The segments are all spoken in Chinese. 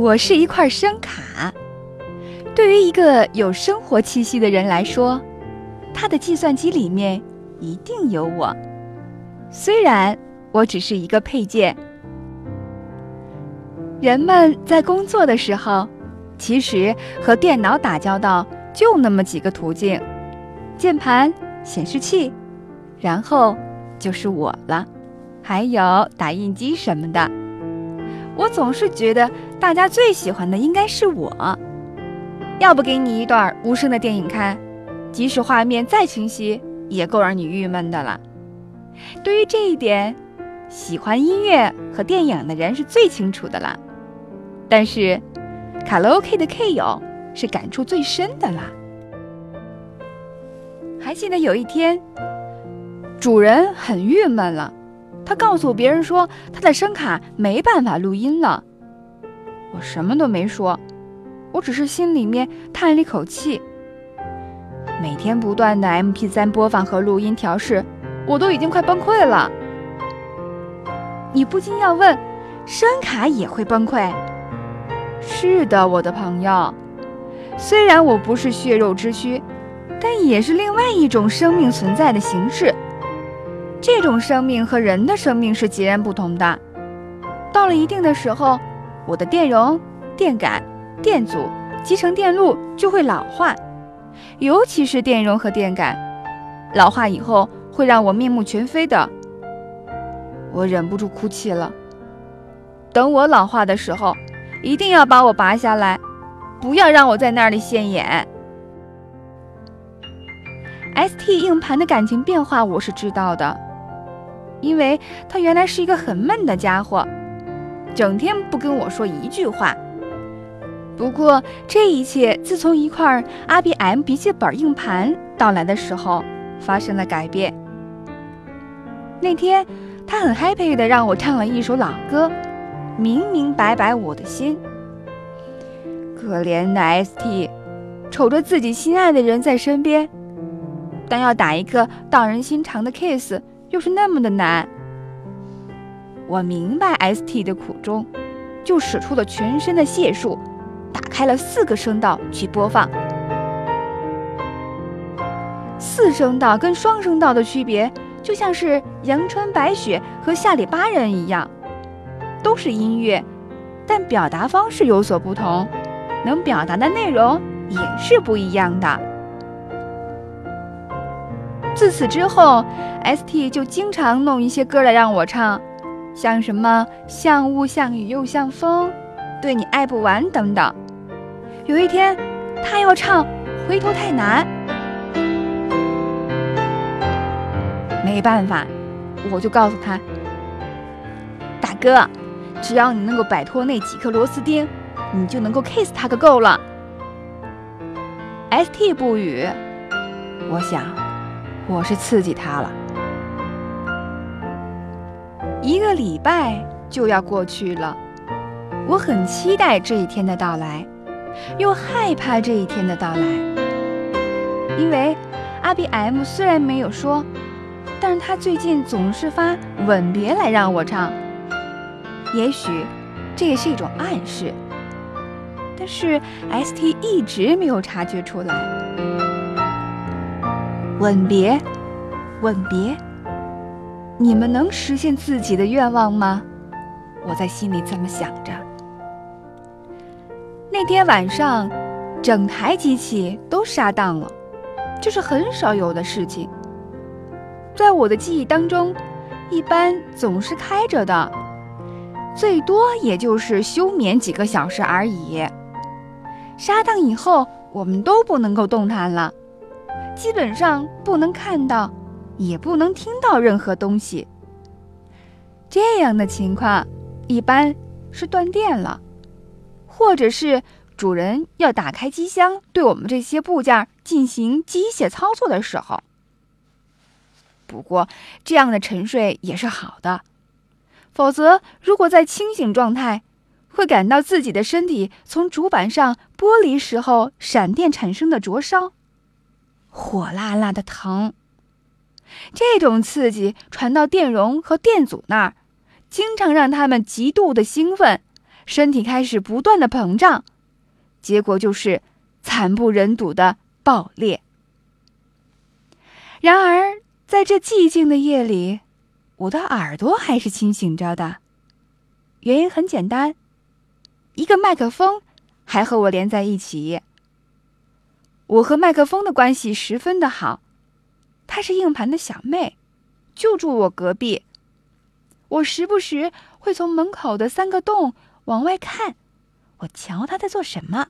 我是一块声卡。对于一个有生活气息的人来说，他的计算机里面一定有我。虽然我只是一个配件。人们在工作的时候，其实和电脑打交道就那么几个途径：键盘、显示器，然后就是我了，还有打印机什么的。我总是觉得大家最喜欢的应该是我。要不给你一段无声的电影看，即使画面再清晰，也够让你郁闷的了。对于这一点，喜欢音乐和电影的人是最清楚的了。但是，卡拉 OK 的 K 友是感触最深的啦。还记得有一天，主人很郁闷了，他告诉别人说他的声卡没办法录音了。我什么都没说，我只是心里面叹了一口气。每天不断的 MP3 播放和录音调试，我都已经快崩溃了。你不禁要问，声卡也会崩溃？是的，我的朋友，虽然我不是血肉之躯，但也是另外一种生命存在的形式。这种生命和人的生命是截然不同的。到了一定的时候，我的电容、电感、电阻、集成电路就会老化，尤其是电容和电感，老化以后会让我面目全非的。我忍不住哭泣了。等我老化的时候。一定要把我拔下来，不要让我在那里现眼。ST 硬盘的感情变化我是知道的，因为他原来是一个很闷的家伙，整天不跟我说一句话。不过这一切自从一块 IBM 笔记本硬盘到来的时候发生了改变。那天他很 happy 的让我唱了一首老歌。明明白白我的心，可怜的 ST，瞅着自己心爱的人在身边，但要打一个荡人心肠的 kiss 又是那么的难。我明白 ST 的苦衷，就使出了全身的解数，打开了四个声道去播放。四声道跟双声道的区别，就像是阳春白雪和下里巴人一样。都是音乐，但表达方式有所不同，能表达的内容也是不一样的。自此之后，ST 就经常弄一些歌来让我唱，像什么“像雾像雨又像风”，“对你爱不完”等等。有一天，他要唱《回头太难》，没办法，我就告诉他：“大哥。”只要你能够摆脱那几颗螺丝钉，你就能够 kiss 他个够了。ST 不语，我想我是刺激他了。一个礼拜就要过去了，我很期待这一天的到来，又害怕这一天的到来。因为 IBM 虽然没有说，但是他最近总是发吻别来让我唱。也许这也是一种暗示，但是 ST 一直没有察觉出来。吻别，吻别，你们能实现自己的愿望吗？我在心里这么想着。那天晚上，整台机器都杀档了，这是很少有的事情。在我的记忆当中，一般总是开着的。最多也就是休眠几个小时而已。杀档以后，我们都不能够动弹了，基本上不能看到，也不能听到任何东西。这样的情况，一般是断电了，或者是主人要打开机箱，对我们这些部件进行机械操作的时候。不过，这样的沉睡也是好的。否则，如果在清醒状态，会感到自己的身体从主板上剥离时候闪电产生的灼烧，火辣辣的疼。这种刺激传到电容和电阻那儿，经常让他们极度的兴奋，身体开始不断的膨胀，结果就是惨不忍睹的爆裂。然而，在这寂静的夜里，我的耳朵还是清醒着的。原因很简单，一个麦克风还和我连在一起。我和麦克风的关系十分的好，她是硬盘的小妹，就住我隔壁。我时不时会从门口的三个洞。往外看，我瞧她在做什么。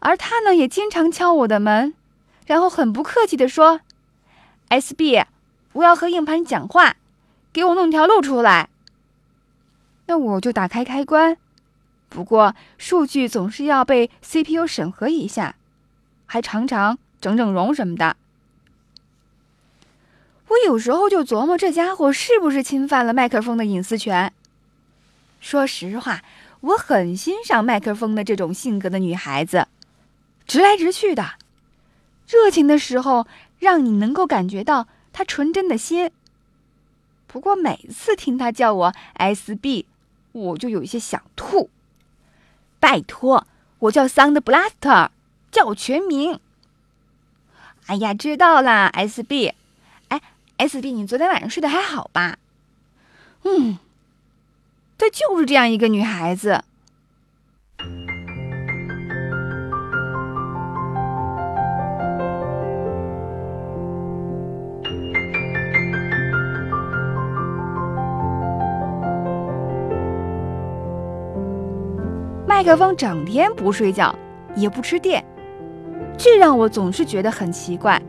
而他呢，也经常敲我的门，然后很不客气地说：“SB，我要和硬盘讲话，给我弄条路出来。”那我就打开开关，不过数据总是要被 CPU 审核一下，还常常整整容什么的。我有时候就琢磨，这家伙是不是侵犯了麦克风的隐私权？说实话，我很欣赏麦克风的这种性格的女孩子，直来直去的，热情的时候让你能够感觉到她纯真的心。不过每次听她叫我 SB，我就有一些想吐。拜托，我叫 Sound Blaster，叫我全名。哎呀，知道啦，SB。，SB，你昨天晚上睡得还好吧？嗯。她就是这样一个女孩子。麦克风整天不睡觉，也不吃电，这让我总是觉得很奇怪。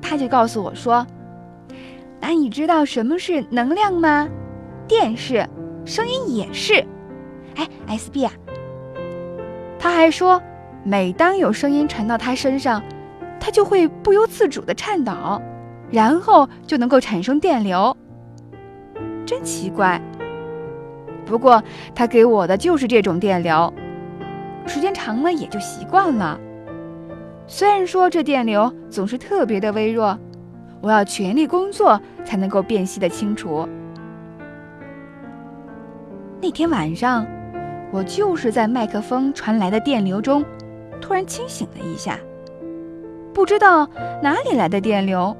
他就告诉我说：“那你知道什么是能量吗？电是。”声音也是，哎，SB 啊，他还说，每当有声音传到他身上，他就会不由自主的颤抖，然后就能够产生电流。真奇怪。不过他给我的就是这种电流，时间长了也就习惯了。虽然说这电流总是特别的微弱，我要全力工作才能够辨析的清楚。那天晚上，我就是在麦克风传来的电流中，突然清醒了一下。不知道哪里来的电流，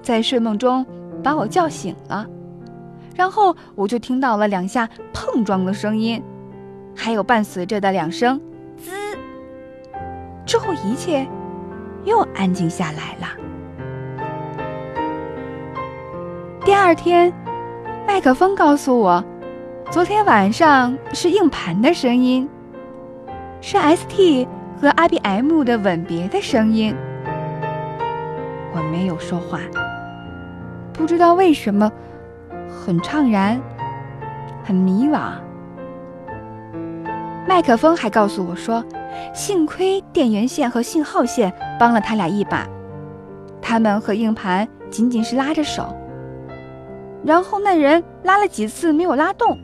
在睡梦中把我叫醒了。然后我就听到了两下碰撞的声音，还有伴随着的两声“滋”。之后一切又安静下来了。第二天，麦克风告诉我。昨天晚上是硬盘的声音，是 ST 和 IBM 的吻别的声音。我没有说话，不知道为什么，很怅然，很迷惘。麦克风还告诉我说，幸亏电源线和信号线帮了他俩一把，他们和硬盘仅仅是拉着手，然后那人拉了几次没有拉动。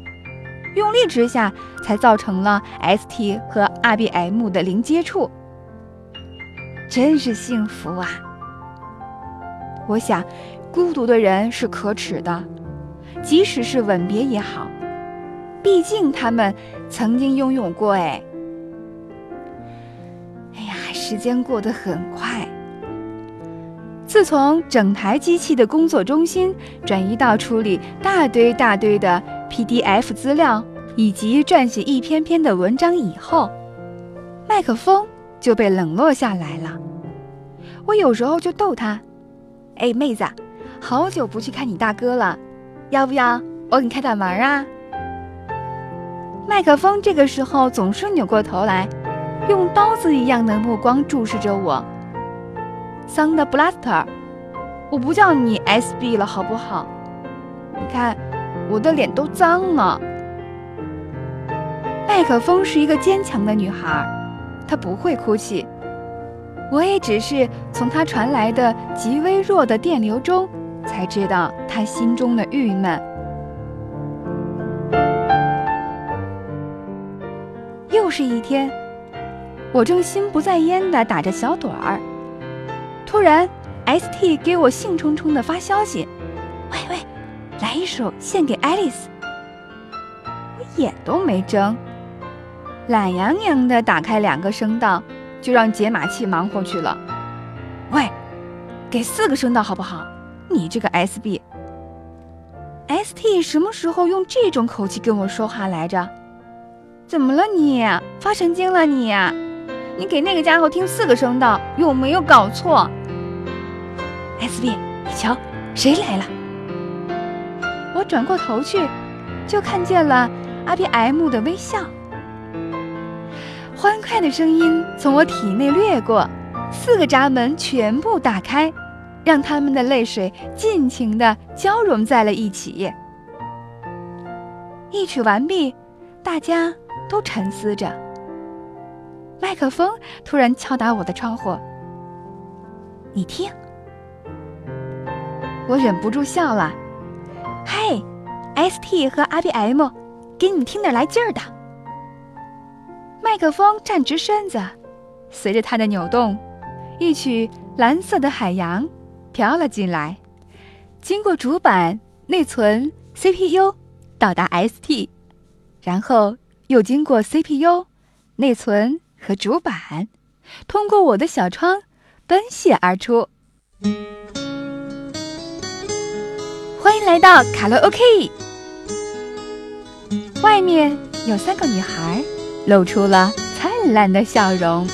用力之下，才造成了 ST 和 RBM 的零接触。真是幸福啊！我想，孤独的人是可耻的，即使是吻别也好，毕竟他们曾经拥有过。哎，哎呀，时间过得很快。自从整台机器的工作中心转移到处理大堆大堆的。PDF 资料以及撰写一篇篇的文章以后，麦克风就被冷落下来了。我有时候就逗他：“哎，妹子，好久不去看你大哥了，要不要我给你开点门啊？”麦克风这个时候总是扭过头来，用刀子一样的目光注视着我。Sound Blaster，我不叫你 SB 了，好不好？你看。我的脸都脏了。麦克风是一个坚强的女孩，她不会哭泣。我也只是从她传来的极微弱的电流中，才知道她心中的郁闷。又是一天，我正心不在焉地打着小盹儿，突然，ST 给我兴冲冲地发消息：“喂喂！”来一首献给爱丽丝，我眼都没睁，懒洋洋地打开两个声道，就让解码器忙活去了。喂，给四个声道好不好？你这个 SB，ST 什么时候用这种口气跟我说话来着？怎么了你？发神经了你？你给那个家伙听四个声道，有没有搞错？SB，你瞧，谁来了？我转过头去，就看见了 R B M 的微笑。欢快的声音从我体内掠过，四个闸门全部打开，让他们的泪水尽情地交融在了一起。一曲完毕，大家都沉思着。麦克风突然敲打我的窗户，你听，我忍不住笑了。嘿，ST 和 R B M，给你们听点来劲儿的。麦克风站直身子，随着它的扭动，一曲《蓝色的海洋》飘了进来，经过主板、内存、CPU，到达 ST，然后又经过 CPU、内存和主板，通过我的小窗奔泻而出。欢迎来到卡拉 OK。外面有三个女孩，露出了灿烂的笑容。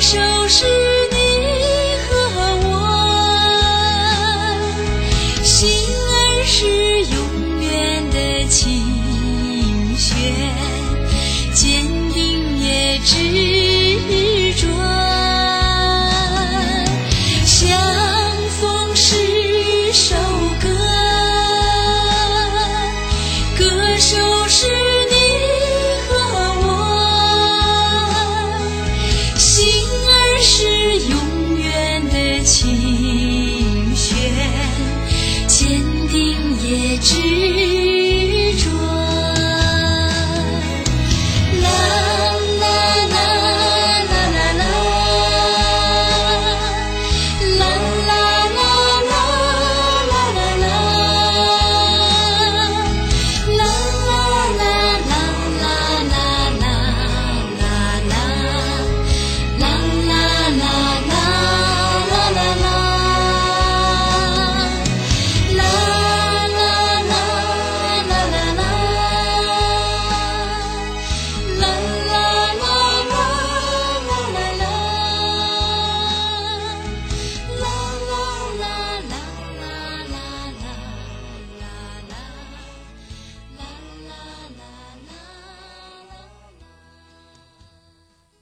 手是你和我。心儿是永远的琴弦，坚定也执着